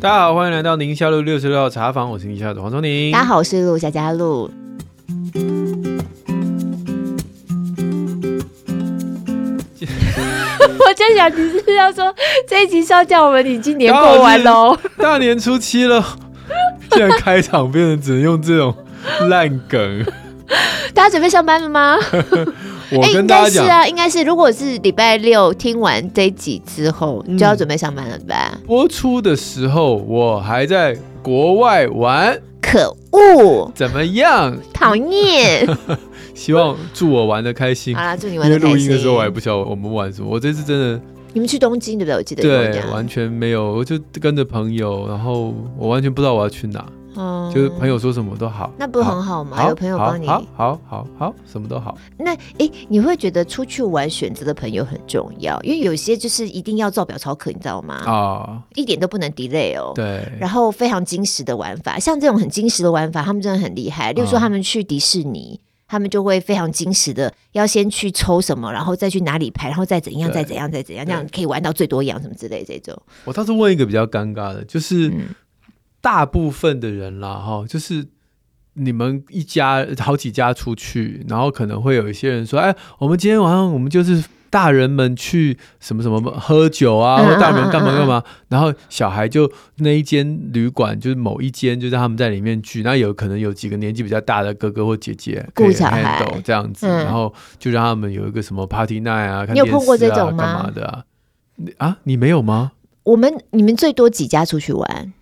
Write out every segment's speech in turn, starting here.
大家好，欢迎来到宁夏路六十六号茶房，我是宁夏的黄忠宁。大家好，我是陆夏嘉璐。我在想，你是要说这一集是要叫我们已经年过完喽？大年初七了，现在开场变成只能用这种烂梗。大家准备上班了吗？我跟大家讲、欸、是啊，应该是，如果是礼拜六听完这一集之后，你就要准备上班了，对吧？播出的时候我还在国外玩，可恶！怎么样？讨厌！希望祝我玩的开心。好啦，祝你玩的开心。因为录音的时候我还不晓得我们玩什么，我这次真的。你们去东京对不对？我记得对，完全没有，我就跟着朋友，然后我完全不知道我要去哪。嗯，就是朋友说什么都好，那不很好吗？好有朋友帮你，好好好好，什么都好。那哎，你会觉得出去玩选择的朋友很重要，因为有些就是一定要照表操课，你知道吗？啊、哦，一点都不能 delay 哦。对。然后非常精实的玩法，像这种很精实的玩法，他们真的很厉害。例如说，他们去迪士尼，哦、他们就会非常精实的，要先去抽什么，然后再去哪里排，然后再怎样，再怎样，再怎样，这样可以玩到最多样什么之类的这种。我倒是问一个比较尴尬的，就是。嗯大部分的人啦，哈，就是你们一家好几家出去，然后可能会有一些人说：“哎，我们今天晚上我们就是大人们去什么什么喝酒啊，或大人们干嘛干嘛。”然后小孩就那一间旅馆就是某一间，就让他们在里面聚。那有可能有几个年纪比较大的哥哥或姐姐可以 handle 这样子，然后就让他们有一个什么 party night 啊，看电视啊，你有碰过这种吗？干嘛的啊？啊，你没有吗？我们你们最多几家出去玩？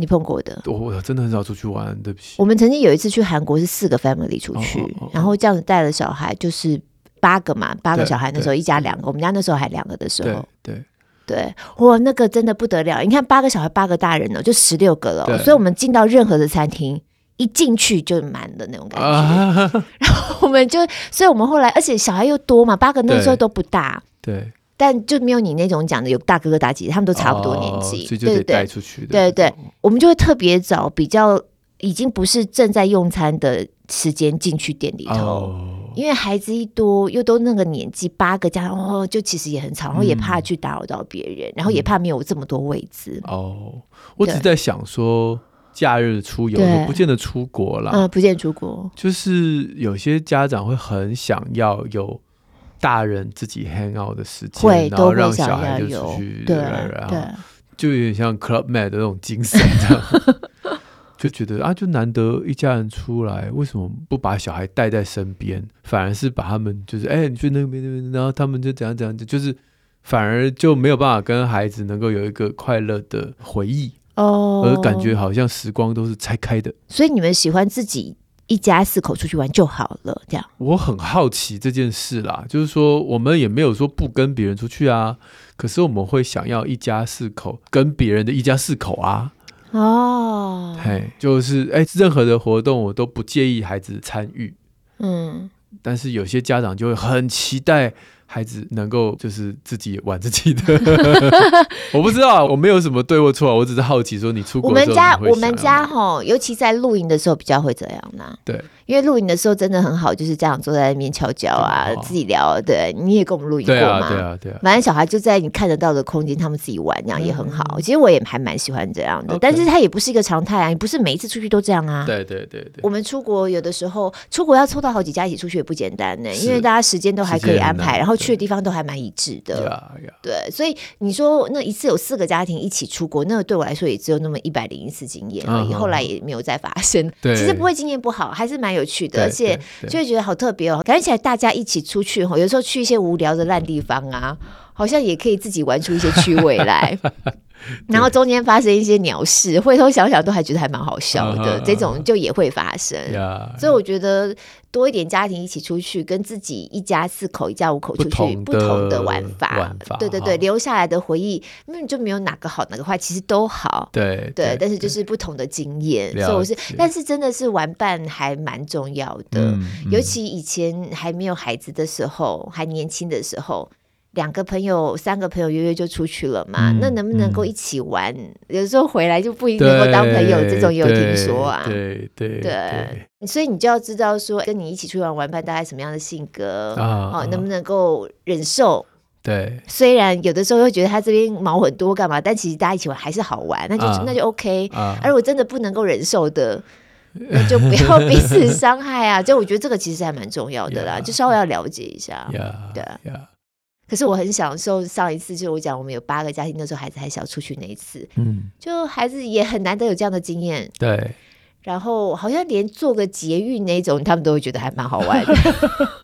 你碰过的，我我真的很少出去玩，对不起。我们曾经有一次去韩国，是四个 family 出去，哦哦哦、然后这样子带了小孩，就是八个嘛，八个小孩。那时候一家两个，我们家那时候还两个的时候，对对，对，哇，那个真的不得了！你看八个小孩，八个大人呢，就十六个了。所以我们进到任何的餐厅，一进去就满的那种感觉。啊、然后我们就，所以我们后来，而且小孩又多嘛，八个那时候都不大，对。对但就没有你那种讲的有大哥哥大姐姐，他们都差不多年纪，哦、所以就得带出去的。对对，我们就会特别早比较已经不是正在用餐的时间进去店里头，哦、因为孩子一多又都那个年纪，八个加哦，就其实也很吵，然后也怕去打扰到别人，嗯、然后也怕没有这么多位置。哦，我只是在想说，假日出游对不见得出国了，嗯，不见得出国，就是有些家长会很想要有。大人自己 hang out 的时间，会然后让小孩就出去，对，就有点像 Club Med 的那种精神，这样。就觉得啊，就难得一家人出来，为什么不把小孩带在身边，反而是把他们就是哎，你去那边那边，然后他们就怎样怎样，就是反而就没有办法跟孩子能够有一个快乐的回忆。哦，而感觉好像时光都是拆开的。所以你们喜欢自己一家四口出去玩就好了，这样。我很好奇这件事啦，就是说我们也没有说不跟别人出去啊，可是我们会想要一家四口跟别人的一家四口啊。哦，嘿，就是哎，任何的活动我都不介意孩子参与，嗯，但是有些家长就会很期待。孩子能够就是自己玩自己的，我不知道，我没有什么对或错，我只是好奇说你出国我们家我们家哈，尤其在露营的时候比较会这样呢。对。因为露营的时候真的很好，就是家长坐在那边悄悄啊，自己聊。对，你也跟我们露营过嘛？对啊，对啊。反正小孩就在你看得到的空间，他们自己玩，这样也很好。其实我也还蛮喜欢这样的，但是它也不是一个常态啊，你不是每一次出去都这样啊。对对对对。我们出国有的时候出国要凑到好几家一起出去也不简单呢，因为大家时间都还可以安排，然后去的地方都还蛮一致的。对，所以你说那一次有四个家庭一起出国，那个对我来说也只有那么一百零一次经验而已，后来也没有再发生。对，其实不会经验不好，还是蛮有趣的，而且。就会觉得好特别哦，感觉起来大家一起出去哈，有时候去一些无聊的烂地方啊，好像也可以自己玩出一些趣味来。然后中间发生一些鸟事，回头想想都还觉得还蛮好笑的。这种就也会发生，所以我觉得多一点家庭一起出去，跟自己一家四口、一家五口出去不同的玩法，对对对，留下来的回忆，那就没有哪个好哪个坏，其实都好。对对，但是就是不同的经验，所以我是，但是真的是玩伴还蛮重要的，尤其以前还没有孩子的时候，还年轻的时候。两个朋友、三个朋友约约就出去了嘛？嗯、那能不能够一起玩？嗯、有时候回来就不一定能够当朋友，这种也有听说啊。对对对，对，所以你就要知道说，跟你一起出去玩玩伴大概什么样的性格啊？哦，能不能够忍受？对，虽然有的时候会觉得他这边毛很多干嘛，但其实大家一起玩还是好玩，那就、啊、那就 OK。啊、而我真的不能够忍受的，那就不要彼此伤害啊！就我觉得这个其实还蛮重要的啦，yeah, 就稍微要了解一下。Yeah, 对。Yeah. 可是我很享受上一次，就是我讲我们有八个家庭，那时候孩子还小出去那一次，嗯，就孩子也很难得有这样的经验，对。然后好像连坐个捷运那种，他们都会觉得还蛮好玩的，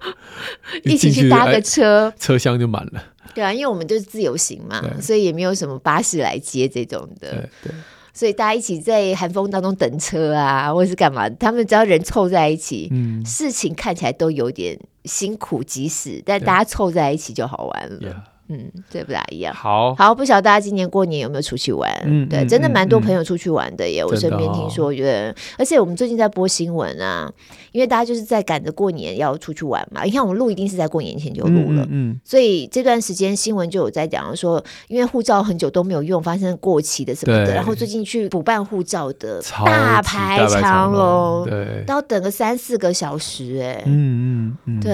一起去搭个车，车厢就满了。对啊，因为我们就是自由行嘛，所以也没有什么巴士来接这种的，对对。所以大家一起在寒风当中等车啊，或者是干嘛，他们只要人凑在一起，嗯，事情看起来都有点辛苦，即使但大家凑在一起就好玩了。Yeah. 嗯，对，不大一样。好，好，不晓得大家今年过年有没有出去玩？嗯，对，真的蛮多朋友出去玩的耶。嗯、我身边听说，对、哦，而且我们最近在播新闻啊，因为大家就是在赶着过年要出去玩嘛。你看，我们录一定是在过年前就录了，嗯，嗯，所以这段时间新闻就有在讲说，因为护照很久都没有用，发生过期的什么的，然后最近去补办护照的大排长龙，对，都要等个三四个小时，哎，嗯嗯嗯，对，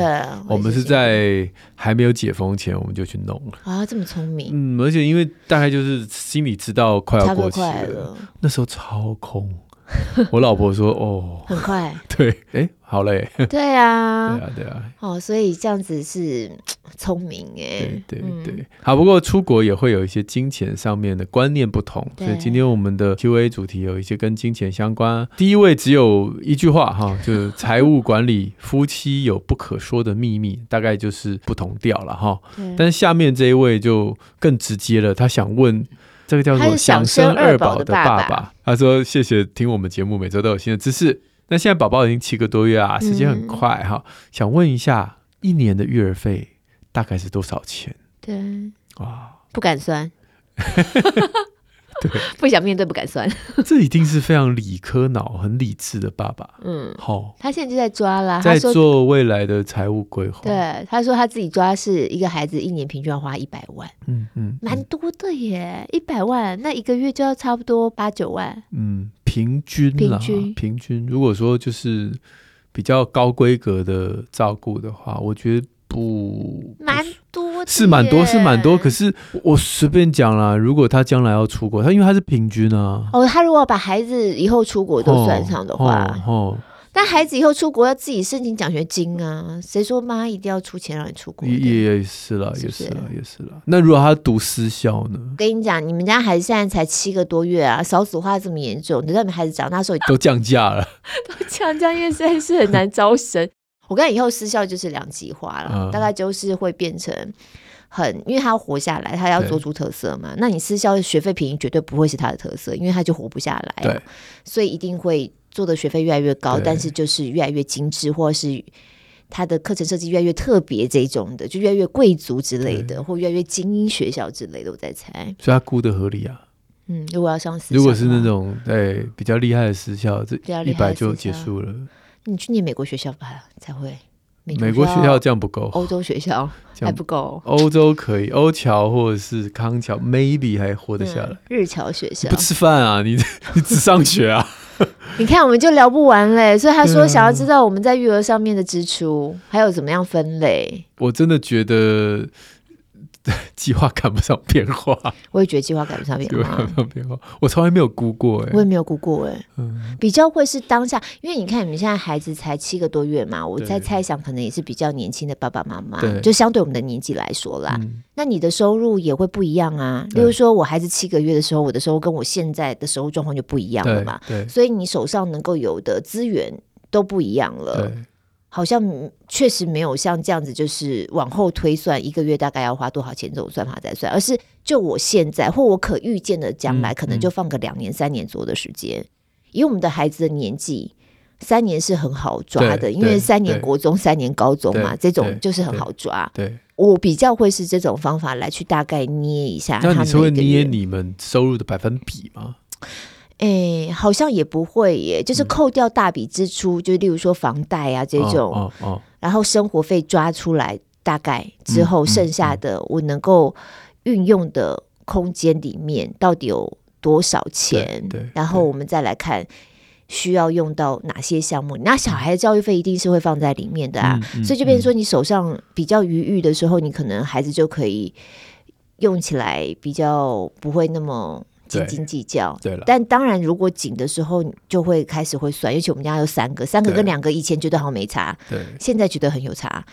我们是在还没有解封前，我们就去弄了。啊，这么聪明！嗯，而且因为大概就是心里知道快要过期了，了那时候超空。我老婆说：“哦，很快。”对，哎。好嘞，对啊，对啊，对啊，哦，所以这样子是聪明哎，对对对、嗯，好，不过出国也会有一些金钱上面的观念不同，所以今天我们的 Q&A 主题有一些跟金钱相关。第一位只有一句话哈，就是财务管理，夫妻有不可说的秘密，大概就是不同调了哈。但是下面这一位就更直接了，他想问这个叫做想生二宝的爸爸，他说谢谢听我们节目，每周都有新的知识。那现在宝宝已经七个多月啊，时间很快哈、嗯。想问一下，一年的育儿费大概是多少钱？对，哇，不敢算，对，不想面对，不敢算。这一定是非常理科脑、很理智的爸爸。嗯，好，他现在就在抓啦，在做未来的财务规划。对，他说他自己抓是一个孩子一年平均要花一百万，嗯嗯，蛮多的耶，一百万，那一个月就要差不多八九万，嗯。平均啦，平均，平均。如果说就是比较高规格的照顾的话，我觉得不蛮多，是蛮多，是蛮多。可是我随便讲啦，如果他将来要出国，他因为他是平均啊。哦，他如果把孩子以后出国都算上的话，哦。哦哦但孩子以后出国要自己申请奖学金啊！谁说妈一定要出钱让你出国？也也是了，也是了，也是了。那如果他读私校呢？跟你讲，你们家孩子现在才七个多月啊，少子化这么严重，等到你们孩子长大时候都降价了，都降价，因为现在是很难招生。我跟以后私校就是两极化了，嗯，大概就是会变成很，因为他要活下来，他要做出特色嘛。那你私校学费便宜，绝对不会是他的特色，因为他就活不下来。对，所以一定会。做的学费越来越高，但是就是越来越精致，或者是他的课程设计越来越特别，这种的就越来越贵族之类的，或越来越精英学校之类的，我在猜。所以他估的合理啊。嗯，如果要上私校，如果是那种对比较厉害的私校，这一百就结束了。你去念美国学校吧，才会。美国学校这样不够，欧洲学校 还不够。欧洲可以，欧侨或者是康桥，maybe 还活得下来。日侨学校不吃饭啊？你你只上学啊？你看，我们就聊不完嘞。所以他说想要知道我们在育儿上面的支出，还有怎么样分类。我真的觉得。计划赶不上变化，我也觉得计划赶不上变化。赶不上变化，我从来没有估过哎，我也没有估过哎。嗯，比较会是当下，因为你看你们现在孩子才七个多月嘛，我在猜想可能也是比较年轻的爸爸妈妈，就相对我们的年纪来说啦。那你的收入也会不一样啊。例如说我孩子七个月的时候，我的收入跟我现在的收入状况就不一样了嘛。对，所以你手上能够有的资源都不一样了。好像确实没有像这样子，就是往后推算一个月大概要花多少钱这种算法在算，而是就我现在或我可预见的将来，可能就放个两年、三年左右的时间。以我们的孩子的年纪，三年是很好抓的，因为三年国中、三年高中嘛，这种就是很好抓。对，我比较会是这种方法来去大概捏一下。那你是会捏你们收入的百分比吗？哎、欸，好像也不会耶，就是扣掉大笔支出，嗯、就例如说房贷啊这种，哦哦哦、然后生活费抓出来，大概之后剩下的我能够运用的空间里面到底有多少钱？然后我们再来看需要用到哪些项目？那小孩的教育费一定是会放在里面的啊，嗯嗯、所以就变成说，你手上比较余裕的时候，你可能孩子就可以用起来比较不会那么。斤斤计较，对了。但当然，如果紧的时候，就会开始会算。尤其我们家有三个，三个跟两个，以前觉得好像没差，对，现在觉得很有差。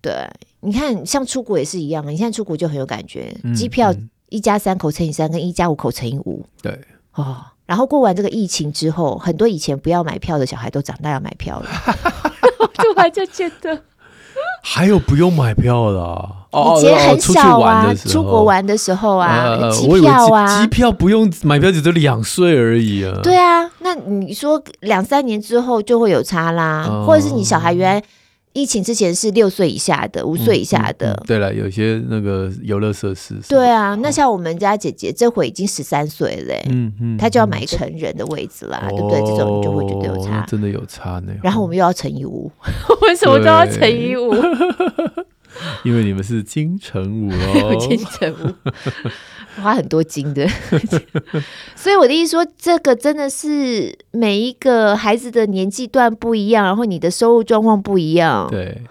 对，你看，像出国也是一样，你现在出国就很有感觉，嗯、机票一家三口乘以三，跟一家五口乘以五，对哦。然后过完这个疫情之后，很多以前不要买票的小孩都长大要买票了，突然就觉得。还有不用买票的，以前很小啊，出国玩的时候啊，机票啊，机票不用买票，只是两岁而已啊。对啊，那你说两三年之后就会有差啦，或者是你小孩原来。疫情之前是六岁以下的，五岁以下的。嗯嗯、对了，有些那个游乐设施。对啊，那像我们家姐姐这会已经十三岁了，嗯嗯，她就要买成人的位置啦，对不对？这种就会觉得有差，真的有差呢。然后我们又要乘以五，为什么都要乘以五？因为你们是金城武哦，金城武。花很多金的，所以我的意思说，这个真的是每一个孩子的年纪段不一样，然后你的收入状况不一样，对。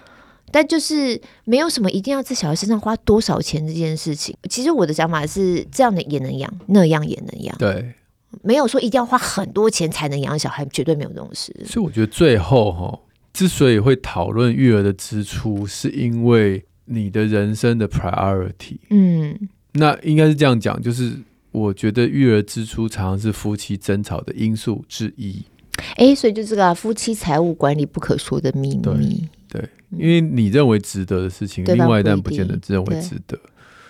但就是没有什么一定要在小孩身上花多少钱这件事情。其实我的想法是，这样的也能养，那样也能养，对。没有说一定要花很多钱才能养小孩，绝对没有这种事。所以我觉得最后哈，之所以会讨论育儿的支出，是因为你的人生的 priority，嗯。那应该是这样讲，就是我觉得育儿支出常常是夫妻争吵的因素之一。哎、欸，所以就这个、啊、夫妻财务管理不可说的秘密。对，对，因为你认为值得的事情，另外一半不见得认为值得。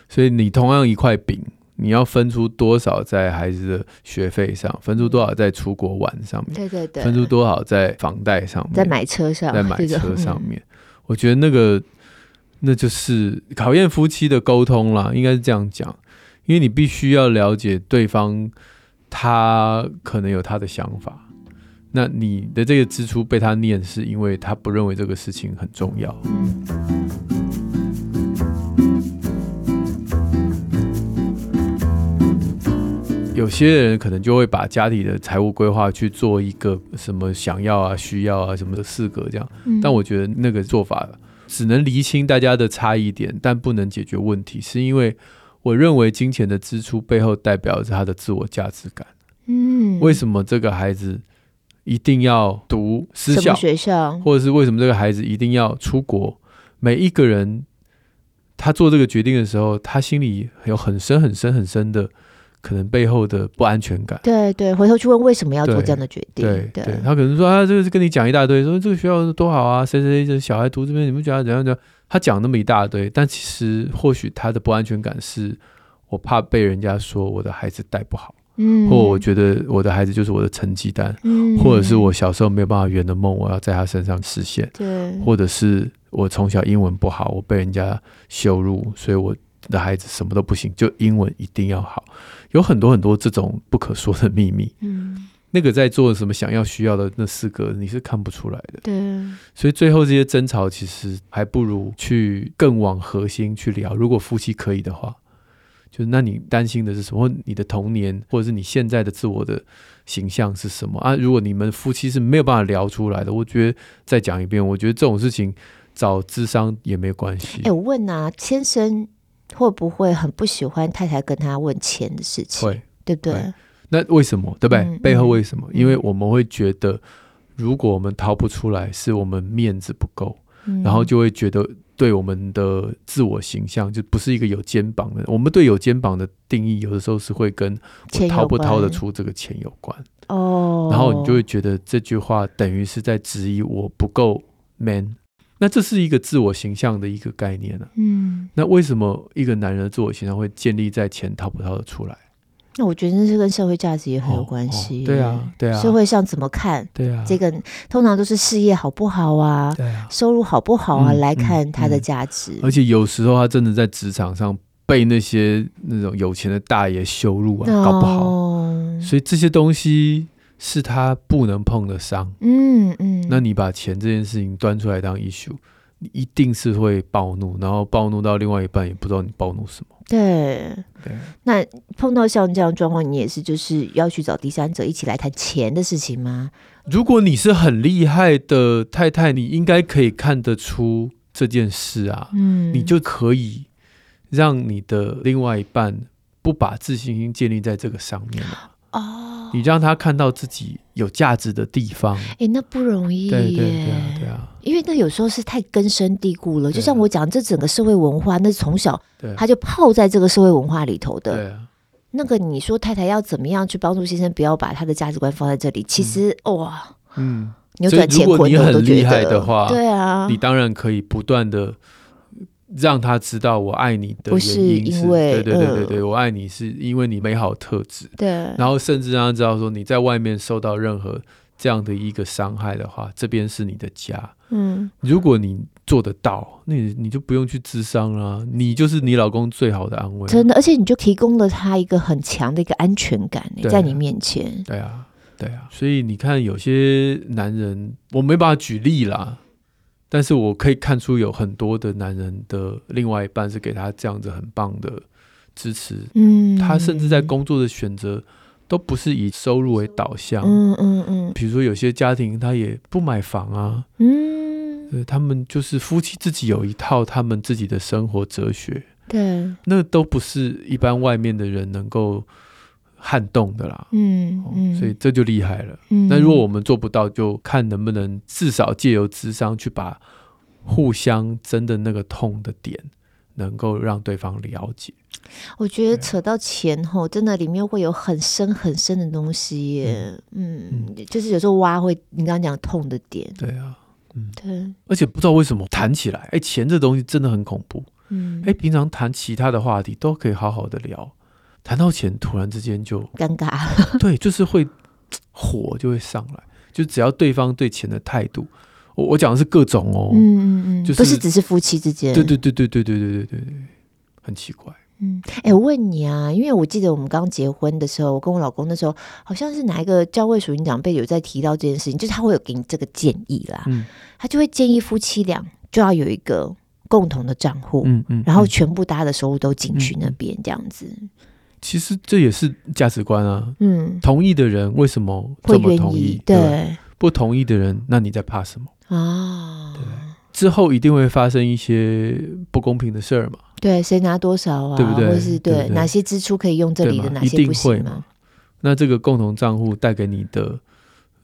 所以你同样一块饼，你要分出多少在孩子的学费上，分出多少在出国玩上面，对对对，分出多少在房贷上面，在买车上，在买车上面。我觉得那个。那就是考验夫妻的沟通啦，应该是这样讲，因为你必须要了解对方，他可能有他的想法，那你的这个支出被他念，是因为他不认为这个事情很重要。有些人可能就会把家里的财务规划去做一个什么想要啊、需要啊什么的四格这样，但我觉得那个做法。只能厘清大家的差异点，但不能解决问题，是因为我认为金钱的支出背后代表着他的自我价值感。嗯，为什么这个孩子一定要读私校学校，或者是为什么这个孩子一定要出国？每一个人他做这个决定的时候，他心里有很深很深很深的。可能背后的不安全感，对对，回头去问为什么要做这样的决定？对对，对，他可能说啊，这个是跟你讲一大堆，说这个学校多好啊，谁谁谁小孩读这边，你们觉得怎样怎样？他讲那么一大堆，但其实或许他的不安全感是，我怕被人家说我的孩子带不好，嗯，或我觉得我的孩子就是我的成绩单，嗯，或者是我小时候没有办法圆的梦，我要在他身上实现，对，或者是我从小英文不好，我被人家羞辱，所以我的孩子什么都不行，就英文一定要好。有很多很多这种不可说的秘密，嗯，那个在做什么想要需要的那四个你是看不出来的，对，所以最后这些争吵其实还不如去更往核心去聊。如果夫妻可以的话，就是那你担心的是什么？你的童年或者是你现在的自我的形象是什么啊？如果你们夫妻是没有办法聊出来的，我觉得再讲一遍，我觉得这种事情找智商也没有关系。哎，我问啊，先生。会不会很不喜欢太太跟他问钱的事情？会，对不对？那为什么？对不对？嗯、背后为什么、嗯？因为我们会觉得，如果我们掏不出来，是我们面子不够、嗯，然后就会觉得对我们的自我形象就不是一个有肩膀的。我们对有肩膀的定义，有的时候是会跟我掏不掏得出这个钱有关。哦，然后你就会觉得这句话等于是在质疑我不够 man。那这是一个自我形象的一个概念呢、啊。嗯，那为什么一个男人的自我形象会建立在钱掏不掏得出来？那我觉得那是跟社会价值也很有关系、哦哦。对啊，对啊。社会上怎么看？对啊，这个通常都是事业好不好啊，对啊，收入好不好啊、嗯、来看他的价值、嗯嗯。而且有时候他真的在职场上被那些那种有钱的大爷羞辱啊，搞不好。哦、所以这些东西。是他不能碰的伤，嗯嗯，那你把钱这件事情端出来当 issue，你一定是会暴怒，然后暴怒到另外一半也不知道你暴怒什么。对对，那碰到像这样状况，你也是就是要去找第三者一起来谈钱的事情吗？如果你是很厉害的太太，你应该可以看得出这件事啊，嗯，你就可以让你的另外一半不把自信心建立在这个上面了。哦，你让他看到自己有价值的地方，哎、欸，那不容易耶，对对对啊，对啊，因为那有时候是太根深蒂固了。就像我讲，这整个社会文化，那从小他就泡在这个社会文化里头的。对啊，那个你说太太要怎么样去帮助先生，不要把他的价值观放在这里？其实、嗯、哇，嗯，扭转乾坤，你很厉害的话，对啊，你当然可以不断的。让他知道我爱你的原因是，不是因为对对对对对，我爱你是因为你美好特质。对，然后甚至让他知道说，你在外面受到任何这样的一个伤害的话，这边是你的家。嗯，如果你做得到，那你你就不用去智商了，你就是你老公最好的安慰。真的，而且你就提供了他一个很强的一个安全感，在你面前。对啊，对啊，所以你看，有些男人，我没办法举例啦。但是我可以看出有很多的男人的另外一半是给他这样子很棒的支持，嗯，他甚至在工作的选择都不是以收入为导向，嗯嗯嗯，比如说有些家庭他也不买房啊，嗯，他们就是夫妻自己有一套他们自己的生活哲学，对，那都不是一般外面的人能够。撼动的啦，嗯，嗯，所以这就厉害了。嗯，那如果我们做不到，就看能不能至少借由智商去把互相真的那个痛的点，能够让对方了解。我觉得扯到钱后，真的里面会有很深很深的东西耶。嗯，嗯，就是有时候挖会，你刚刚讲痛的点。对啊，嗯，对。而且不知道为什么谈起来，哎，钱这东西真的很恐怖。嗯，哎，平常谈其他的话题都可以好好的聊。谈到钱，突然之间就尴尬。对，就是会 火就会上来，就只要对方对钱的态度，我我讲的是各种哦，嗯嗯嗯，就是、不是只是夫妻之间，对对对对对对对对对对，很奇怪。嗯，哎、欸，我问你啊，因为我记得我们刚结婚的时候，我跟我老公那时候好像是哪一个教会属灵长辈有在提到这件事情，就是他会有给你这个建议啦，嗯，他就会建议夫妻俩就要有一个共同的账户，嗯嗯，然后全部大家的收入都进去那边这样子。其实这也是价值观啊。嗯，同意的人为什么这么同意？对，对，不同意的人，那你在怕什么啊？对，之后一定会发生一些不公平的事儿嘛？对，谁拿多少啊？对不对？或是对，哪些支出可以用这里的，哪些不行吗？那这个共同账户带给你的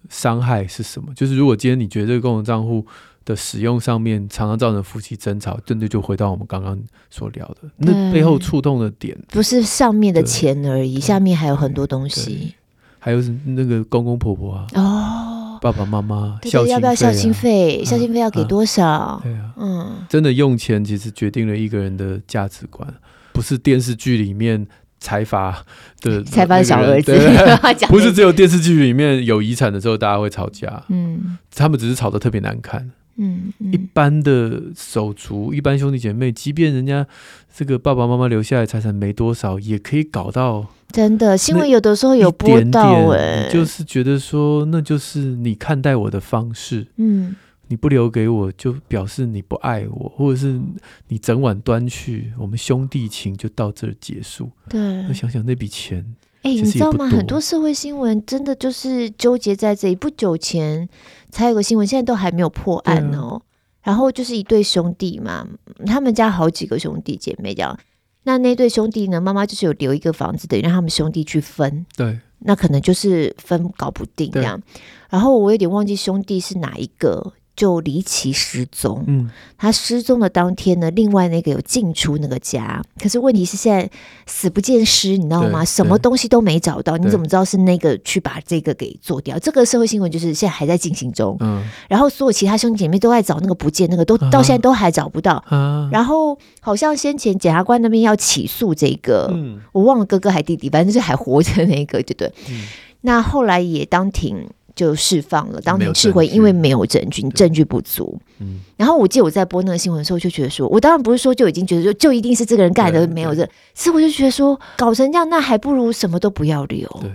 伤害是什么？就是如果今天你觉得这个共同账户的使用上面常常造成夫妻争吵，真的就回到我们刚刚所聊的，那背后触动的点。不是上面的钱而已，下面还有很多东西，还有那个公公婆婆啊，哦，爸爸妈妈，对对，要不要孝心费？孝心费要给多少？啊对啊，嗯，真的用钱其实决定了一个人的价值观，不是电视剧里面财阀的 财阀的小儿子，不是只有电视剧里面有遗产的时候大家会吵架，嗯，他们只是吵得特别难看。嗯，嗯，一般的手足，一般兄弟姐妹，即便人家这个爸爸妈妈留下来财产没多少，也可以搞到真的新闻，有的时候有播到哎，就是觉得说，那就是你看待我的方式，嗯，你不留给我，就表示你不爱我，或者是你整碗端去，我们兄弟情就到这儿结束。对，那想想那笔钱。哎、欸，你知道吗？很多社会新闻真的就是纠结在这里。不久前才有个新闻，现在都还没有破案哦。啊、然后就是一对兄弟嘛，他们家好几个兄弟姐妹这样。那那对兄弟呢，妈妈就是有留一个房子，等于让他们兄弟去分。对，那可能就是分搞不定这样。然后我有点忘记兄弟是哪一个。就离奇失踪。嗯，他失踪的当天呢，另外那个有进出那个家，可是问题是现在死不见尸，你知道吗？什么东西都没找到，你怎么知道是那个去把这个给做掉？这个社会新闻就是现在还在进行中。嗯，然后所有其他兄弟姐妹都在找那个不见那个，都到现在都还找不到。啊，然后好像先前检察官那边要起诉这个，嗯，我忘了哥哥还弟弟，反正就是还活着那个，对不对？嗯，那后来也当庭。就释放了，当庭撤回，因为没有证据，证据不足。嗯，然后我记得我在播那个新闻的时候，就觉得说，我当然不是说就已经觉得就就一定是这个人干的，没有这，是我就觉得说搞成这样，那还不如什么都不要留。对，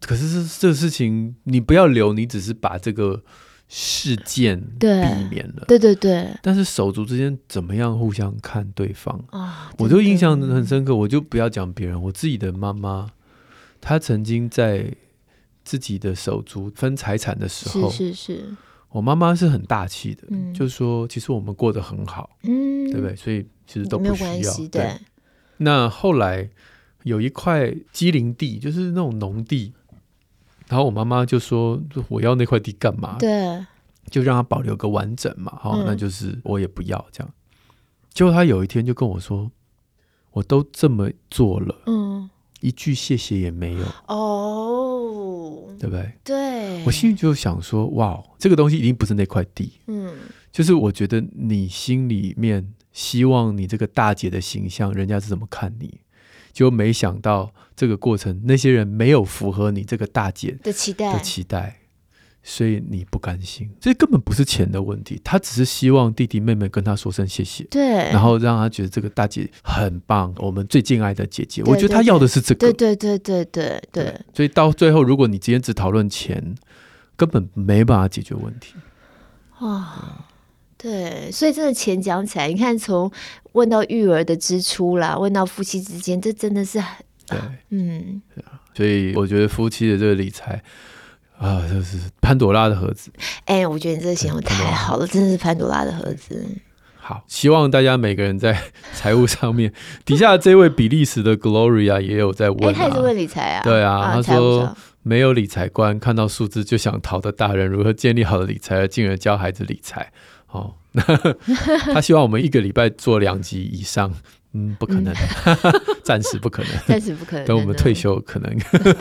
可是这这个事情你不要留，你只是把这个事件避免了，对对对。但是手足之间怎么样互相看对方啊？我就印象很深刻。我就不要讲别人，我自己的妈妈，她曾经在自己的手足分财产的时候，是是是。我妈妈是很大气的，嗯，就是说其实我们过得很好，嗯，对不对？所以其实都不需要。对，对。那后来有一块机灵地，就是那种农地。然后我妈妈就说：“我要那块地干嘛？对，就让它保留个完整嘛。好、嗯，那就是我也不要这样。结果他有一天就跟我说：‘我都这么做了，嗯，一句谢谢也没有哦，对不对？’对，我心里就想说：‘哇，这个东西一定不是那块地。’嗯，就是我觉得你心里面希望你这个大姐的形象，人家是怎么看你？”就没想到这个过程，那些人没有符合你这个大姐的期待，的期待，所以你不甘心。这根本不是钱的问题，他只是希望弟弟妹妹跟他说声谢谢，对，然后让他觉得这个大姐很棒，我们最敬爱的姐姐。我觉得他要的是这个，对对对对对对，对。所以到最后，如果你今天只讨论钱，根本没办法解决问题。哇。对，所以真的钱讲起来，你看从问到育儿的支出啦，问到夫妻之间，这真的是很对，嗯，所以我觉得夫妻的这个理财啊，就是潘朵拉的盒子。哎，我觉得你这个形容太好了，真的是潘朵拉的盒子。好，希望大家每个人在 财务上面，底下这位比利时的 Gloria 也有在问，他也是问理财啊，对啊，啊他说没有理财观，看到数字就想逃的大人，如何建立好的理财，进而教孩子理财。哦，他希望我们一个礼拜做两集以上，嗯，不可能，暂、嗯、时不可能，暂时不可能，等我们退休可能。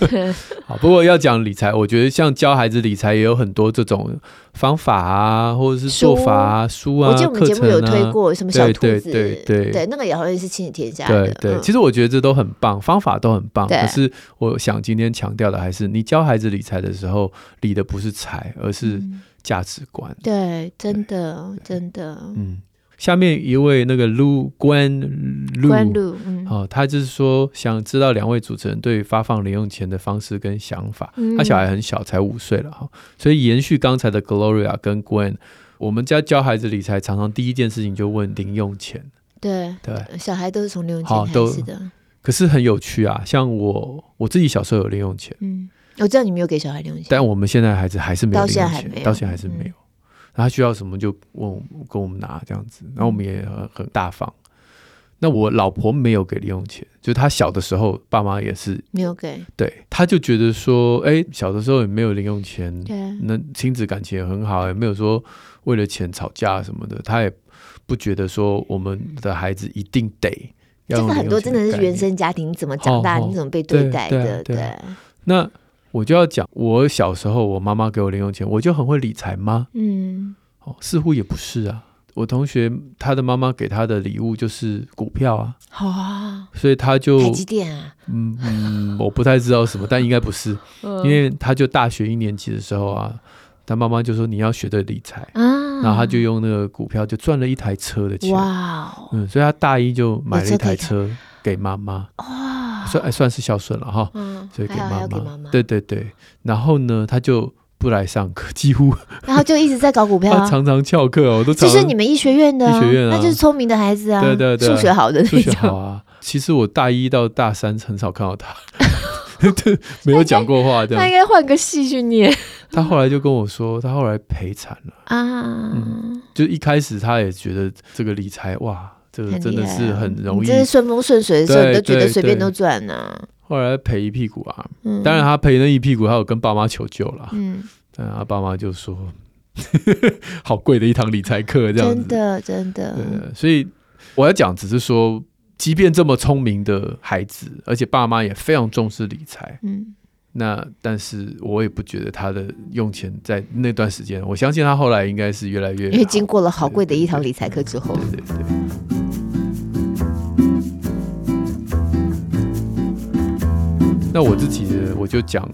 好，不过要讲理财，我觉得像教孩子理财也有很多这种方法啊，或者是做法啊，书，书啊，我记得我们节目有推过什么小兔子，对对。对对，对，那个也好像是亲子天下对对、嗯，其实我觉得这都很棒，方法都很棒。可是我想今天强调的还是，你教孩子理财的时候，理的不是财，而是、嗯。价值观，对，真的，真的，嗯，下面一位那个陆关陆，嗯，哦，他就是说想知道两位主持人对发放零用钱的方式跟想法。嗯、他小孩很小，才五岁了哈，所以延续刚才的 Gloria 跟 Gwen，我们家教孩子理财，常常第一件事情就问零用钱。对对，小孩都是从零用钱开始的。可是很有趣啊，像我我自己小时候有零用钱，嗯。我知道你没有给小孩零用钱，但我们现在孩子还是没有零用钱，到现在还没有，到现在还是没有。嗯、他需要什么就问我跟我们拿这样子，然后我们也很很大方。那我老婆没有给零用钱，就是她小的时候爸妈也是没有给，对，她就觉得说，哎、欸，小的时候也没有零用钱，对，那亲子感情也很好，也没有说为了钱吵架什么的，她也不觉得说我们的孩子一定得要。这个很多真的是原生家庭，你怎么长大，哦、你怎么被对待的，对。那我就要讲，我小时候我妈妈给我零用钱，我就很会理财吗？嗯，哦，似乎也不是啊。我同学他的妈妈给他的礼物就是股票啊，好啊，所以他就台积电啊，嗯嗯，我不太知道什么，但应该不是，因为他就大学一年级的时候啊，他妈妈就说你要学的理财啊，然后他就用那个股票就赚了一台车的钱，哇，嗯，所以他大一就买了一台。车给妈妈，哇，算算是孝顺了哈。所以给妈妈，对对对，然后呢，他就不来上课，几乎，然后就一直在搞股票，他 常常翘课，我都常常。就是你们医学院的，医学院啊，那就是聪明的孩子啊，对对对，数学好的，数学好啊。其实我大一到大三很少看到他，对，没有讲过话，他应该换个系去念。他后来就跟我说，他后来赔惨了。啊，嗯，就一开始他也觉得这个理财哇，这个真的是很容易，这是顺风顺水的时候，你都觉得随便都赚呢。后来赔一屁股啊，嗯、当然他赔那一屁股，他有跟爸妈求救了。嗯，但他爸妈就说：“ 好贵的一堂理财课，这样子。”真的，真的。对，所以我要讲，只是说，即便这么聪明的孩子，而且爸妈也非常重视理财，嗯，那但是我也不觉得他的用钱在那段时间，我相信他后来应该是越来越，因为经过了好贵的一堂理财课之后，对对对。对那我自己，我就讲，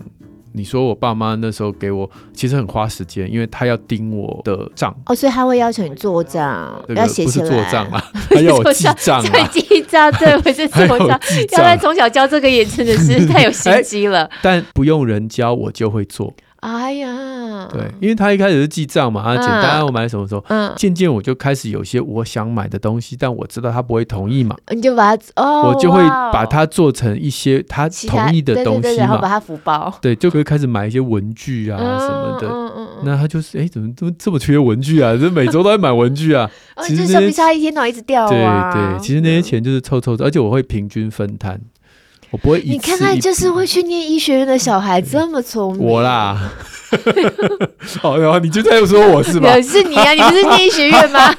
你说我爸妈那时候给我，其实很花时间，因为他要盯我的账哦，所以他会要求你做账，要写起来。不是做账啊，他要我记账啊，记账，对，我是 做账。要他从小教这个也真的是 太有心机了。但不用人教，我就会做。哎呀。嗯，对，因为他一开始是记账嘛，啊，简单，我买什么时候，嗯，渐渐我就开始有些我想买的东西，但我知道他不会同意嘛，你就把它，哦，我就会把它做成一些他同意的东西嘛，然后把它福包，对，就可以开始买一些文具啊什么的，嗯嗯，那他就是，哎，怎么都这么缺文具啊？这每周都在买文具啊，其实橡皮擦一天到晚一直掉啊，对对，其实那些钱就是凑凑的，而且我会平均分摊。我不会一次一次，你看看，就是会去念医学院的小孩这么聪明。我啦，好，然后你就在说我是吧？是你啊，你不是念医学院吗？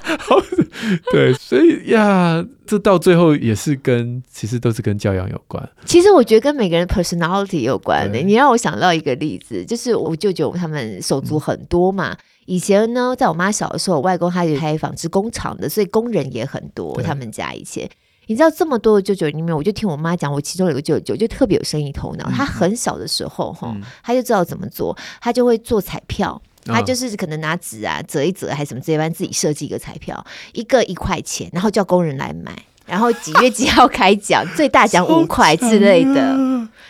对，所以呀，这到最后也是跟，其实都是跟教养有关。其实我觉得跟每个人 personality 有关的。你让我想到一个例子，就是我舅舅他们手足很多嘛。嗯、以前呢，在我妈小的时候，我外公他是开纺织工厂的，所以工人也很多。他们家以前。你知道这么多的舅舅里面，我就听我妈讲，我其中有个舅舅就特别有生意头脑。他很小的时候哈，他就知道怎么做，他就会做彩票。他就是可能拿纸啊折一折，还是什么这般自己设计一个彩票，一个一块钱，然后叫工人来买，然后几月几号开奖，最大奖 五块之类的。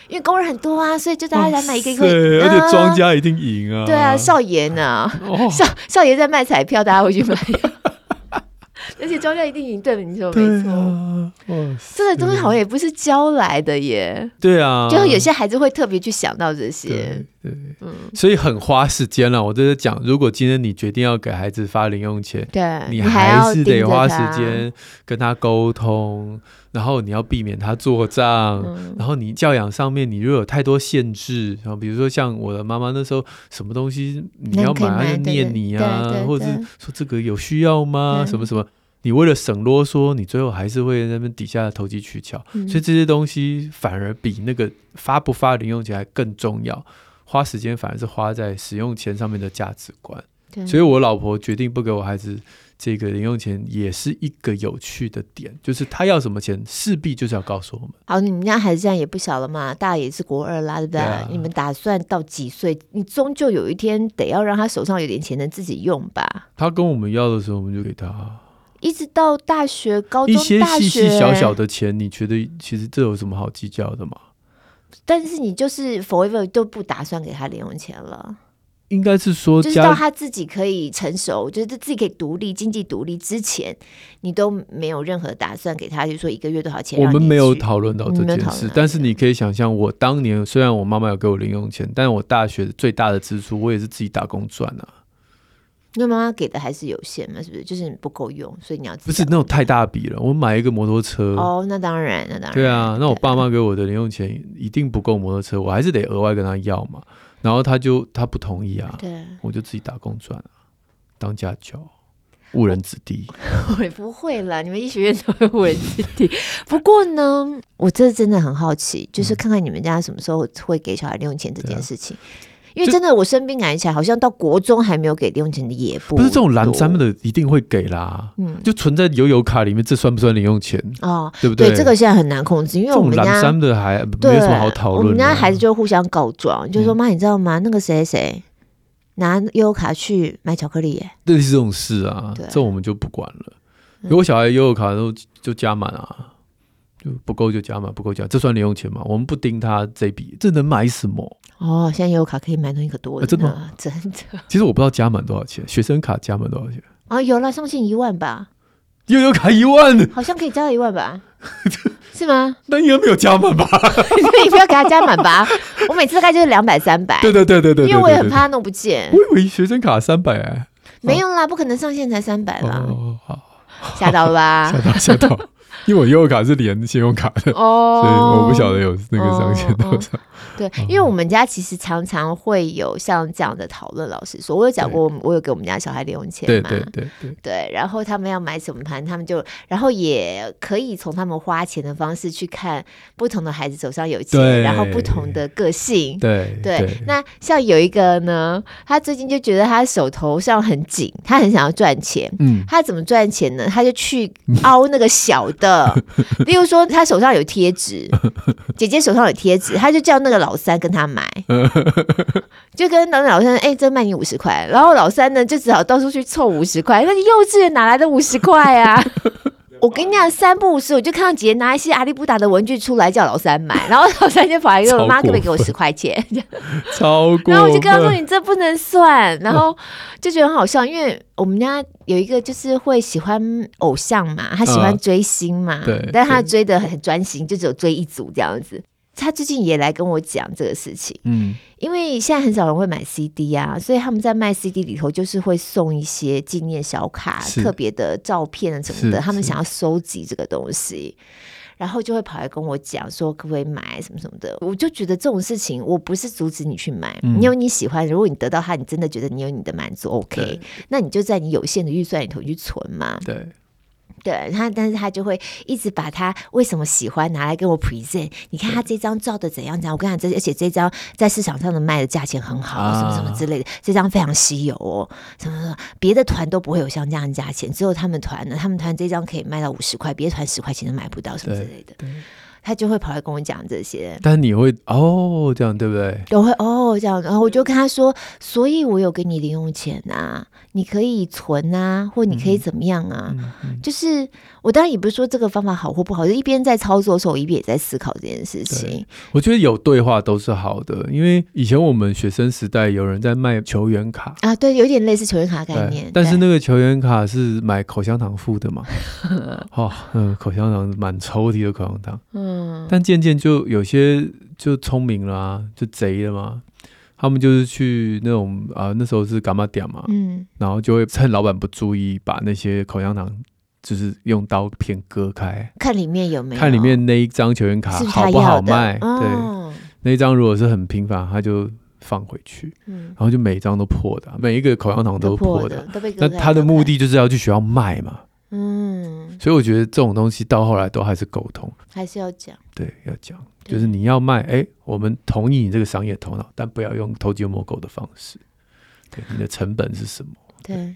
因为工人很多啊，所以就大家来买一个一个。对，而且庄家一定赢啊。对啊，少爷呢？少少爷在卖彩票，大家会去买。而且庄家一定赢，对，你说没错。这个东西好像也不是教来的耶。对啊，就有些孩子会特别去想到这些。对，对嗯，所以很花时间了。我在这讲，如果今天你决定要给孩子发零用钱，对，你还是得花时间跟他沟通，然后你要避免他做账，嗯、然后你教养上面，你如果有太多限制，然后比如说像我的妈妈那时候，什么东西你要买，她就念你啊，或者是说这个有需要吗？什么什么。你为了省啰嗦，你最后还是会在那边底下投机取巧，嗯、所以这些东西反而比那个发不发零用钱还更重要。花时间反而是花在使用钱上面的价值观。所以我老婆决定不给我孩子这个零用钱，也是一个有趣的点，就是他要什么钱，势必就是要告诉我们。好，你们家孩子现在也不小了嘛，大也是国二啦，对不对？对啊、你们打算到几岁？你终究有一天得要让他手上有点钱能自己用吧？他跟我们要的时候，我们就给他。一直到大学、高中、一些细细小小的钱，你觉得其实这有什么好计较的吗？但是你就是 forever 都不打算给他零用钱了。应该是说，就是到他自己可以成熟，就是自己可以独立、经济独立之前，你都没有任何打算给他，就是说一个月多少钱？我们没有讨论到这件事，但是你可以想象，我当年虽然我妈妈有给我零用钱，但是我大学最大的支出，我也是自己打工赚啊。因为妈妈给的还是有限嘛，是不是？就是不够用，所以你要自己不是那种太大笔了。我买一个摩托车哦，那当然，那当然。对啊，那我爸妈给我的零用钱一定不够摩托车，我还是得额外跟他要嘛。然后他就他不同意啊，对，我就自己打工赚啊，当家教，误人子弟。我也不会啦，你们医学院都会误人子弟。不过呢，我这真的很好奇，就是看看你们家什么时候会给小孩零用钱这件事情。因为真的，我生病感觉起来，好像到国中还没有给零用钱的也不不是这种蓝山的一定会给啦，嗯，就存在悠游卡里面，这算不算零用钱？哦，对不对？对，这个现在很难控制，因为我们家蓝山的还没有什么好讨论。我们家孩子就互相告状，就说妈，你知道吗？那个谁谁拿悠游卡去买巧克力耶，类似这种事啊，这我们就不管了。如果小孩悠游卡都就加满啊。就不够就加嘛，不够加，这算零用钱吗？我们不盯他这笔，这能买什么？哦，现在有卡可以买东西可多了，啊，真的真的。其实我不知道加满多少钱，学生卡加满多少钱啊？有了，上限一万吧？悠游卡一万，好像可以加到一万吧？是吗？那应该没有加满吧？你不要给他加满吧？我每次大概就是两百三百。对对对对对，因为我也很怕他弄不见。我以为学生卡三百哎，没有啦，不可能上限才三百啦。哦，好，吓到了吧？吓 到吓到。因为我悠游卡是连信用卡的，哦、所以我不晓得有那个上限多少。对，因为我们家其实常常会有像这样的讨论。老师说，我有讲过，对我有给我们家小孩零用钱嘛？对对对对，对。然后他们要买什么盘，他们就，然后也可以从他们花钱的方式去看不同的孩子手上有钱，然后不同的个性。对对。对对那像有一个呢，他最近就觉得他手头上很紧，他很想要赚钱。嗯。他怎么赚钱呢？他就去 凹那个小的。例如说，他手上有贴纸，姐姐手上有贴纸，他就叫那个老三跟他买，就跟那老三，哎、欸，这卖你五十块，然后老三呢就只好到处去凑五十块，那你幼稚园哪来的五十块啊？我跟你讲，三不五时我就看到姐姐拿一些阿里不达的文具出来叫老三买，然后老三就跑来跟我妈可不可以给我十块钱？超过。然后我就跟他说：“你这不能算。”然后就觉得很好笑，因为我们家有一个就是会喜欢偶像嘛，他喜欢追星嘛，对，但他追的很专心，就只有追一组这样子。他最近也来跟我讲这个事情，嗯，因为现在很少人会买 CD 啊，所以他们在卖 CD 里头就是会送一些纪念小卡、特别的照片啊什么的，他们想要收集这个东西，然后就会跑来跟我讲说可不可以买什么什么的。我就觉得这种事情，我不是阻止你去买，嗯、你有你喜欢，如果你得到它，你真的觉得你有你的满足，OK，那你就在你有限的预算里头去存嘛，对。对他，但是他就会一直把他为什么喜欢拿来跟我 present。你看他这张照的怎样怎样，我跟你讲，这而且这张在市场上的卖的价钱很好，啊、什么什么之类的，这张非常稀有哦，什么什么，别的团都不会有像这样的价钱，只有他们团呢，他们团这张可以卖到五十块，别的团十块钱都买不到，什么之类的。他就会跑来跟我讲这些，但你会哦，这样对不对？都会哦，这样，然后我就跟他说，所以我有给你零用钱啊，你可以存啊，或你可以怎么样啊？嗯嗯、就是我当然也不是说这个方法好或不好，就一边在操作的时候，我一边也在思考这件事情。我觉得有对话都是好的，因为以前我们学生时代有人在卖球员卡啊，对，有点类似球员卡概念，但是那个球员卡是买口香糖付的嘛？哦，嗯，口香糖满抽屉的口香糖，嗯。嗯，但渐渐就有些就聪明了啊，就贼了嘛。他们就是去那种啊，那时候是干嘛点嘛，嗯，然后就会趁老板不注意，把那些口香糖就是用刀片割开，看里面有没有，看里面那一张球员卡好不好卖。哦、对，那一张如果是很平凡，他就放回去，嗯，然后就每一张都破的，每一个口香糖都破的，破的那他的目的就是要去学校卖嘛。嗯，所以我觉得这种东西到后来都还是沟通，还是要讲，对，要讲，就是你要卖，哎，我们同意你这个商业头脑，但不要用偷鸡摸狗的方式。对，你的成本是什么？对。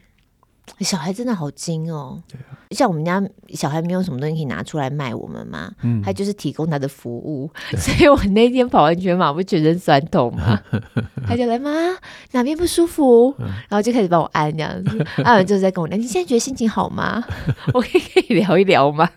小孩真的好精哦，对啊，像我们家小孩没有什么东西可以拿出来卖我们嘛，嗯，他就是提供他的服务，所以我那天跑完全马不全身酸痛嘛，他就来妈哪边不舒服，嗯、然后就开始帮我按这样子，按完之后再跟我聊，你现在觉得心情好吗？我可以可以聊一聊吗？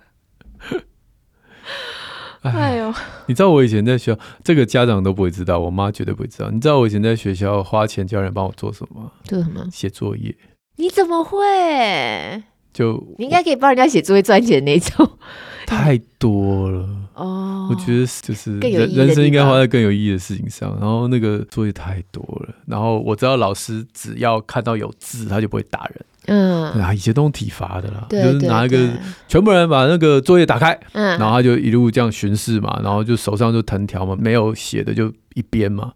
哎呦，你知道我以前在学校，这个家长都不会知道，我妈绝对不会知道。你知道我以前在学校花钱叫人帮我做什么？做什么？写作业。你怎么会？就你应该可以帮人家写作业赚钱那种。太多了哦，我觉得就是人人生应该花在更有意义的事情上。然后那个作业太多了，然后我知道老师只要看到有字，他就不会打人。嗯，啊，以前都用体罚的啦，就是拿一个全部人把那个作业打开，嗯，然后他就一路这样巡视嘛，然后就手上就藤条嘛，没有写的就一边嘛，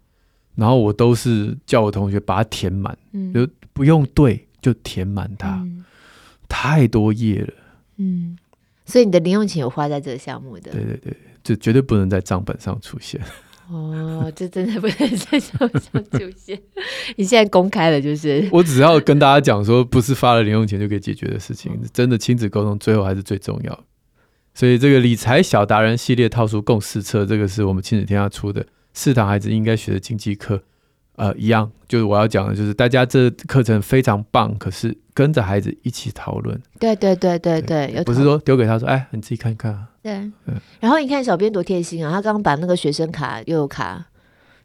然后我都是叫我同学把它填满，就不用对。就填满它，嗯、太多页了。嗯，所以你的零用钱有花在这个项目的？对对对，就绝对不能在账本上出现。哦，这真的不能在账本上出现。你现在公开了，就是我只要跟大家讲说，不是发了零用钱就可以解决的事情。真的亲子沟通，最后还是最重要。所以这个理财小达人系列套书共四册，这个是我们亲子天下出的四堂孩子应该学的经济课。呃，一样，就是我要讲的，就是大家这课程非常棒，可是跟着孩子一起讨论。对对对对对，对不是说丢给他说，哎，你自己看一看啊。对，嗯、然后你看小编多贴心啊，他刚刚把那个学生卡又有卡，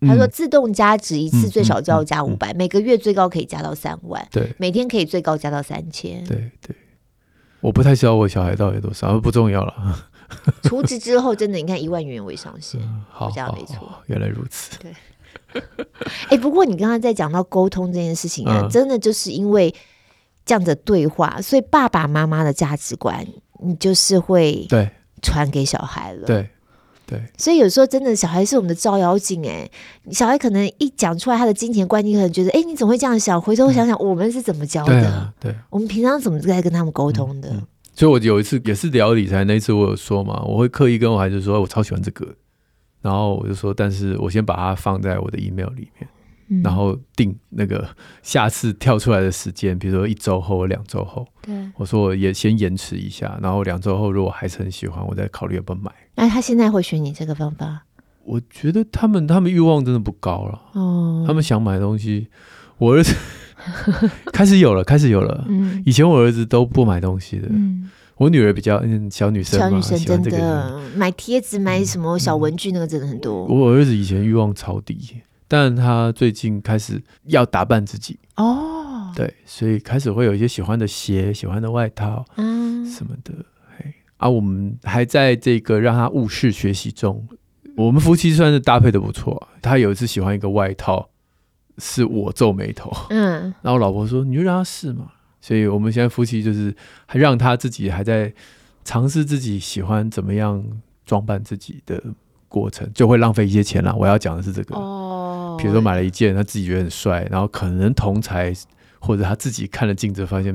他说自动加值一次最少就要加五百、每个月最高可以加到三万，对，每天可以最高加到三千。对对，我不太知道我小孩到底多少，不重要了。储值之后，真的你看一万元为上限，嗯、好，这样没错。原来如此。对。哎、欸，不过你刚刚在讲到沟通这件事情啊，嗯、真的就是因为这样的对话，所以爸爸妈妈的价值观，你就是会对传给小孩了。对对，所以有时候真的小孩是我们的照妖镜。哎，小孩可能一讲出来他的金钱观你，可能觉得，哎、欸，你怎么会这样想？回头想想，我们是怎么教的？对，啊、对，我们平常怎么在跟他们沟通的？所以我有一次也是聊理财，那一次我有说嘛，我会刻意跟我孩子说，我超喜欢这个。然后我就说，但是我先把它放在我的 email 里面，嗯、然后定那个下次跳出来的时间，比如说一周后或两周后。对，我说我也先延迟一下，然后两周后如果还是很喜欢，我再考虑要不要买。那他现在会选你这个方法？我觉得他们他们欲望真的不高了。哦，他们想买东西，我儿子 开始有了，开始有了。嗯，以前我儿子都不买东西的。嗯。我女儿比较嗯小女生嘛，小女生真的、这个、买贴纸、买什么小文具，那个真的很多。我儿子以前欲望超低，但他最近开始要打扮自己哦，对，所以开始会有一些喜欢的鞋、喜欢的外套，嗯，什么的。嘿，啊，我们还在这个让他物事学习中。我们夫妻算是搭配的不错。他有一次喜欢一个外套，是我皱眉头，嗯，然后我老婆说：“你就让他试嘛。”所以我们现在夫妻就是还让他自己还在尝试自己喜欢怎么样装扮自己的过程，就会浪费一些钱啦。我要讲的是这个哦，比如说买了一件他自己觉得很帅，然后可能同才或者他自己看了镜子发现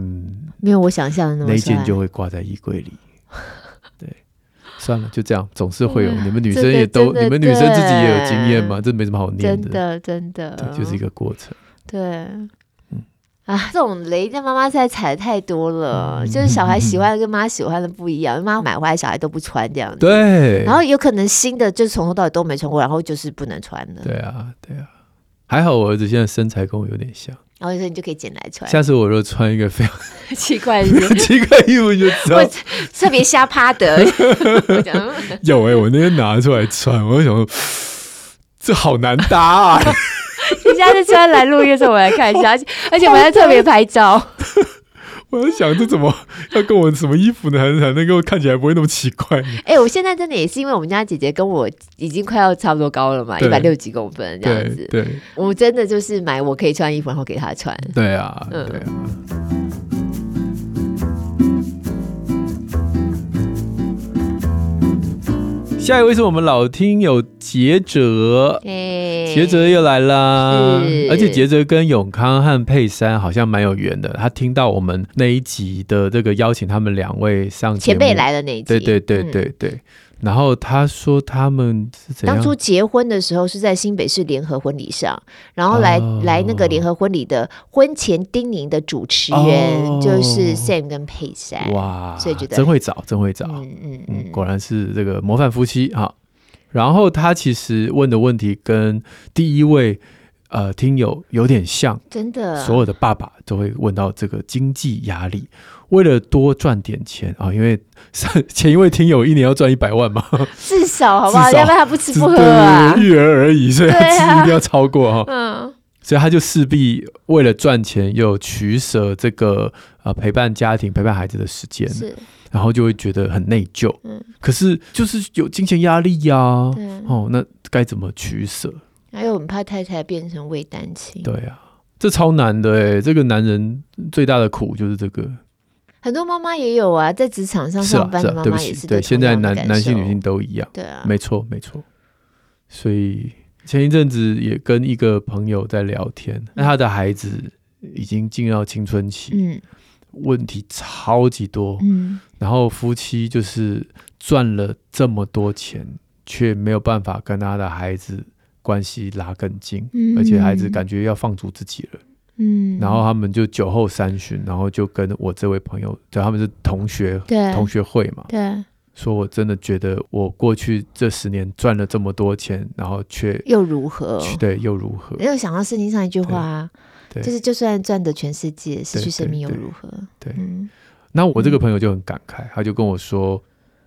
没有我想象的那么帅，那件就会挂在衣柜里。对算了，就这样，总是会有。你们女生也都，你们女生自己也有经验嘛，这没什么好念的。真的，真的，对，就是一个过程。对，嗯啊，这种雷在妈妈在踩的太多了，就是小孩喜欢的跟妈喜欢的不一样，妈买回来小孩都不穿这样子。对。然后有可能新的就是从头到尾都没穿过，然后就是不能穿的。对啊，对啊。还好我儿子现在身材跟我有点像。然后你说你就可以捡来穿。下次我若穿一个非常 奇怪的 奇怪衣服，你就知道。特别瞎趴的。有哎、欸，我那天拿出来穿，我就想说，这好难搭啊！你下次穿来录音的时候，我来看一下，而且而且我还特别拍照。我在想，这怎么要跟我什么衣服呢？还是才能够看起来不会那么奇怪？哎、欸，我现在真的也是因为我们家姐姐跟我已经快要差不多高了嘛，一百六十几公分这样子。对，我真的就是买我可以穿衣服，然后给她穿。对啊，嗯、对啊。下一位是我们老听友杰哲，杰哲又来啦，而且杰哲跟永康和佩珊好像蛮有缘的。他听到我们那一集的这个邀请，他们两位上前辈来的那一集，对对对对对。然后他说他们是怎样？当初结婚的时候是在新北市联合婚礼上，然后来、哦、来那个联合婚礼的婚前叮咛的主持人、哦、就是 Sam 跟佩珊。哇，所以觉得真会找，真会找，嗯嗯嗯，果然是这个模范夫妻哈。然后他其实问的问题跟第一位。呃，听友有点像，真的，所有的爸爸都会问到这个经济压力，为了多赚点钱啊、哦，因为 前一位听友一年要赚一百万嘛，至少好不好？要不然他不吃不喝啊，育儿而已，所以他一定要超过哈、哦，嗯，所以他就势必为了赚钱又取舍这个呃陪伴家庭、陪伴孩子的时间，是，然后就会觉得很内疚，嗯，可是就是有金钱压力呀、啊，哦，那该怎么取舍？还有，我们怕太太变成伪单亲。对啊，这超难的哎！这个男人最大的苦就是这个。很多妈妈也有啊，在职场上上班的妈妈也是，是、啊。对，现在男男性女性都一样。对啊，没错没错。所以前一阵子也跟一个朋友在聊天，那、嗯、他的孩子已经进入到青春期，嗯，问题超级多，嗯，然后夫妻就是赚了这么多钱，却没有办法跟他的孩子。关系拉更近，嗯，而且孩子感觉要放逐自己了，嗯，然后他们就酒后三巡，然后就跟我这位朋友，对，他们是同学，对，同学会嘛，对，说我真的觉得我过去这十年赚了这么多钱，然后却又如何？对，又如何？没有想到圣经上一句话，对，就是就算赚得全世界，失去生命又如何？对，对，对，嗯，那我这个朋友就很感慨，他就跟我说，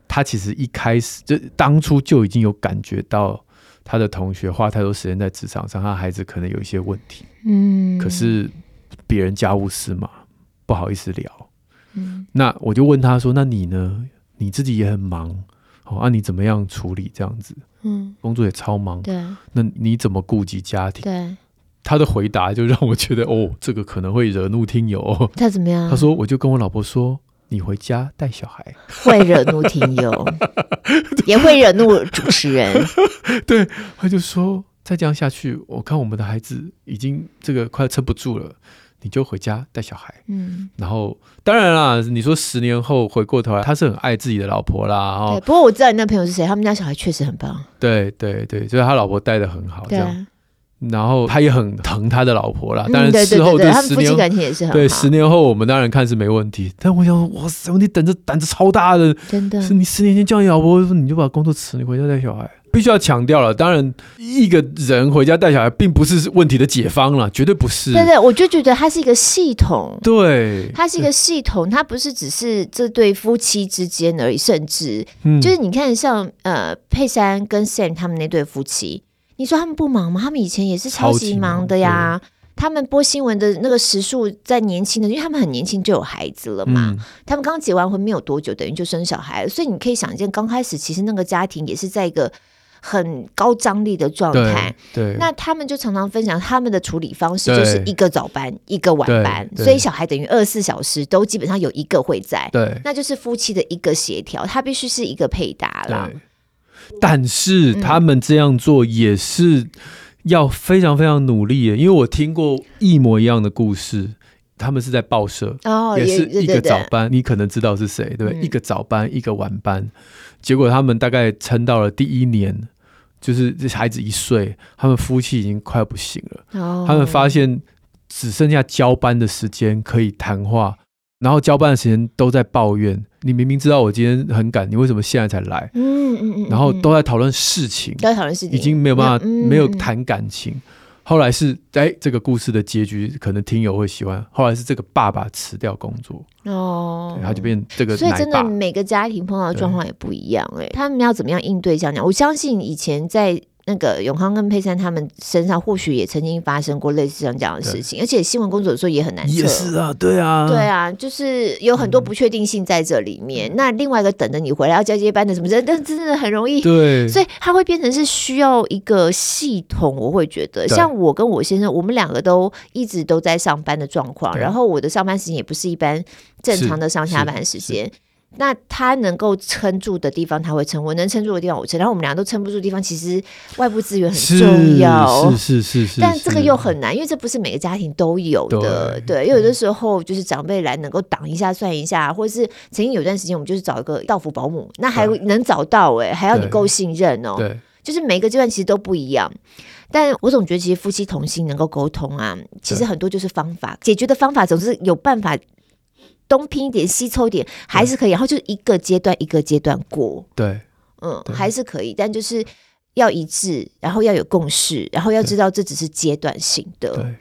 他其实一开始就当初就已经有感觉到。他的同学花太多时间在职场上，他孩子可能有一些问题。嗯，可是别人家务事嘛，不好意思聊。嗯，那我就问他说：“那你呢？你自己也很忙，哦，那、啊、你怎么样处理这样子？嗯，工作也超忙。对，那你怎么顾及家庭？对，他的回答就让我觉得，哦，这个可能会惹怒听友。他怎么样？他说：我就跟我老婆说。”你回家带小孩，会惹怒听友，也会惹怒主持人。对，他就说再这样下去，我看我们的孩子已经这个快撑不住了，你就回家带小孩。嗯，然后当然啦，你说十年后回过头来，他是很爱自己的老婆啦。哦，不过我知道你那朋友是谁，他们家小孩确实很棒。对对对，就是他老婆带的很好，这样。然后他也很疼他的老婆啦。当然事后对十年感情也是很好。对十年后我们当然看是没问题，但我想说哇塞，你等着胆子超大的，真的，是你十年前叫你老婆，你就把工作辞，你回家带小孩。必须要强调了，当然一个人回家带小孩并不是问题的解方了，绝对不是。对对，我就觉得它是一个系统，对，它是一个系统，它不是只是这对夫妻之间而已，甚至、嗯、就是你看像呃佩珊跟 Sam 他们那对夫妻，你说他们不忙吗？他们以前也是超级忙的呀。他们播新闻的那个时数在年轻的，因为他们很年轻就有孩子了嘛。嗯、他们刚结完婚没有多久，等于就生小孩了，所以你可以想见，刚开始其实那个家庭也是在一个。很高张力的状态，对，那他们就常常分享他们的处理方式，就是一个早班，一个晚班，所以小孩等于二十四小时都基本上有一个会在，对，那就是夫妻的一个协调，他必须是一个配搭啦。但是他们这样做也是要非常非常努力的，因为我听过一模一样的故事，他们是在报社，哦，也是一个早班，你可能知道是谁，对，一个早班，一个晚班，结果他们大概撑到了第一年。就是这孩子一岁，他们夫妻已经快要不行了。Oh. 他们发现只剩下交班的时间可以谈话，然后交班的时间都在抱怨。你明明知道我今天很赶，你为什么现在才来？嗯嗯嗯。然后都在讨论事情，都在讨论事情，已经没有办法没有谈感情。后来是哎，这个故事的结局可能听友会喜欢。后来是这个爸爸辞掉工作哦，他就变这个。所以真的每个家庭碰到的状况也不一样哎，他们要怎么样应对这样？我相信以前在。那个永康跟佩珊他们身上或许也曾经发生过类似像这样的事情，而且新闻工作的时候也很难测。也是啊，对啊，对啊，就是有很多不确定性在这里面。嗯、那另外一个等着你回来要交接班的什么人，但真的很容易。对，所以它会变成是需要一个系统。我会觉得，像我跟我先生，我们两个都一直都在上班的状况，然后我的上班时间也不是一般正常的上下班时间。那他能够撑住的地方，他会撑；我能撑住的地方，我撑。然后我们俩都撑不住的地方，其实外部资源很重要，是是是。但这个又很难，因为这不是每个家庭都有的。对，对，因为有的时候就是长辈来能够挡一下算一下，或者是曾经有段时间我们就是找一个到府保姆，那还能找到哎、欸，还要你够信任哦。对，就是每个阶段其实都不一样。但我总觉得，其实夫妻同心能够沟通啊，其实很多就是方法，解决的方法总是有办法。东拼一点，西凑一点，还是可以。然后就是一个阶段一个阶段过。对，嗯，还是可以，但就是要一致，然后要有共识，然后要知道这只是阶段性的。对，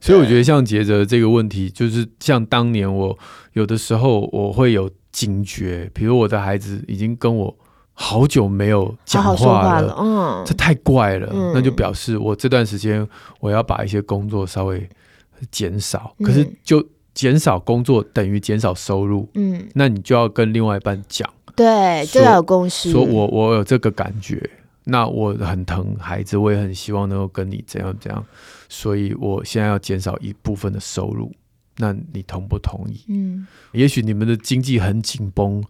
所以我觉得像杰哲这个问题，就是像当年我有的时候我会有警觉，比如我的孩子已经跟我好久没有讲话了，好好说话了，嗯，这太怪了，嗯，那就表示我这段时间我要把一些工作稍微减少，可是就。减少工作等于减少收入，嗯，那你就要跟另外一半讲，对，就要有共识，说我我有这个感觉，那我很疼孩子，我也很希望能够跟你怎样怎样，所以我现在要减少一部分的收入。那你同不同意？嗯，也许你们的经济很紧绷，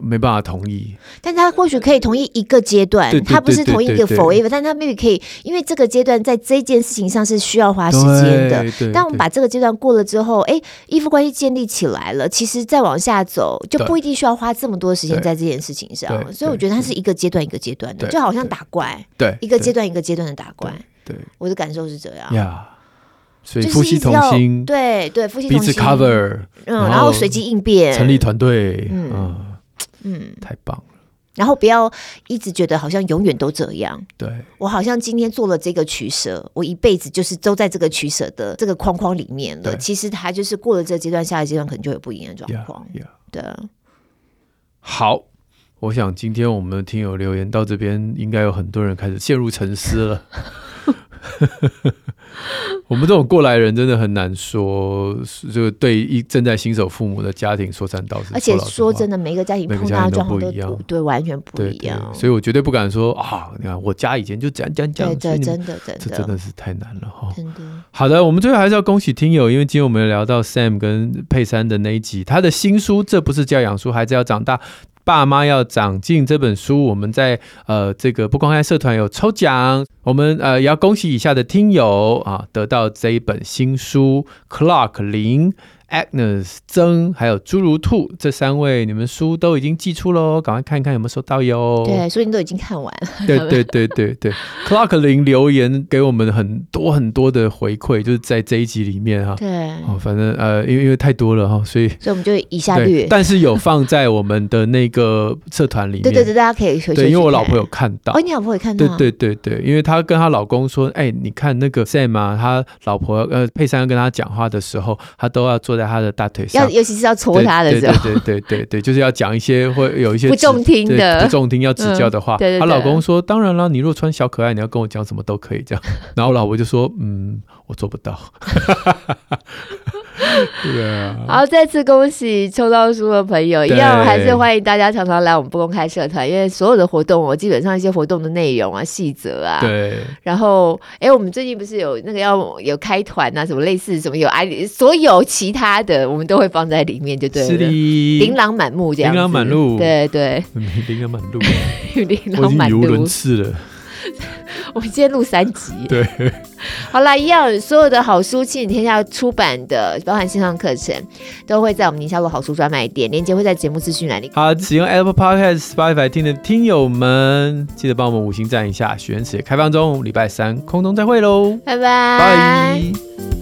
没办法同意。但他或许可以同意一个阶段，他不是同意一个 forever，但他 maybe 可以，因为这个阶段在这件事情上是需要花时间的。但我们把这个阶段过了之后，哎，依附关系建立起来了，其实再往下走就不一定需要花这么多时间在这件事情上。所以我觉得它是一个阶段一个阶段的，就好像打怪，对，一个阶段一个阶段的打怪。对，我的感受是这样。所以夫妻同心，对对，夫妻同心，彼此 cover，嗯，然后随机应变，成立团队，嗯嗯，太棒了。然后不要一直觉得好像永远都这样。对，我好像今天做了这个取舍，我一辈子就是都在这个取舍的这个框框里面了。其实他就是过了这个阶段，下一个阶段可能就有不一样的状况。对，好，我想今天我们的听友留言到这边，应该有很多人开始陷入沉思了。我们这种过来人真的很难说，就对一正在新手父母的家庭说三道四。而且说真的，每个家庭碰到的状况都不一样，对，完全不一样。所以我绝对不敢说啊！你看我家以前就这样这样这样，对，真的真的，这真的是太难了哈。真的。好的，我们最后还是要恭喜听友，因为今天我们聊到 Sam 跟佩珊的那一集，他的新书《这不是教养书，孩子要长大》。爸妈要长进这本书，我们在呃这个不公开社团有抽奖，我们呃也要恭喜以下的听友啊，得到这一本新书。Clock 零 Agnes 曾还有侏儒兔这三位，你们书都已经寄出喽，赶快看一看有没有收到哟。对，书已经都已经看完了。对对对对对，Clark 林留言给我们很多很多的回馈，就是在这一集里面哈。对，哦，反正呃，因为因为太多了哈，所以所以我们就一下略。但是有放在我们的那个社团里 面。对对对，大家可以对，因为我老婆有看到。哦，你老婆有看到？对对对对，因为她跟她老公说，哎，你看那个 Sam 啊，他老婆呃佩珊跟他讲话的时候，他都要坐在他的大腿上。尤其是要戳他的时候，对对对对对，就是要讲一些会有一些不中听的、不中听要指教的话。她老公说：“当然了，你若穿小可爱，你要跟我讲什么都可以这样。”然后老婆就说：“嗯，我做不到。” 对啊，好，再次恭喜抽到书的朋友，一样还是欢迎大家常常来我们不公开社团，因为所有的活动，我基本上一些活动的内容啊、细则啊，对。然后，哎，我们最近不是有那个要有开团啊，什么类似什么有爱，所有其他的我们都会放在里面，就对了。是的，琳琅满目这样。琳琅满目，对对。琳琅满目，琳琅满目。语无伦次了。我们今天录三集，对，好啦，一样，所有的好书，亲子天下出版的，包含线上课程，都会在我们宁夏路好书专卖店，链接会在节目资讯栏里。好，使用 Apple Podcast、Spotify 听的听友们，记得帮我们五星赞一下。许愿池也开放中，礼拜三空中再会喽，拜拜。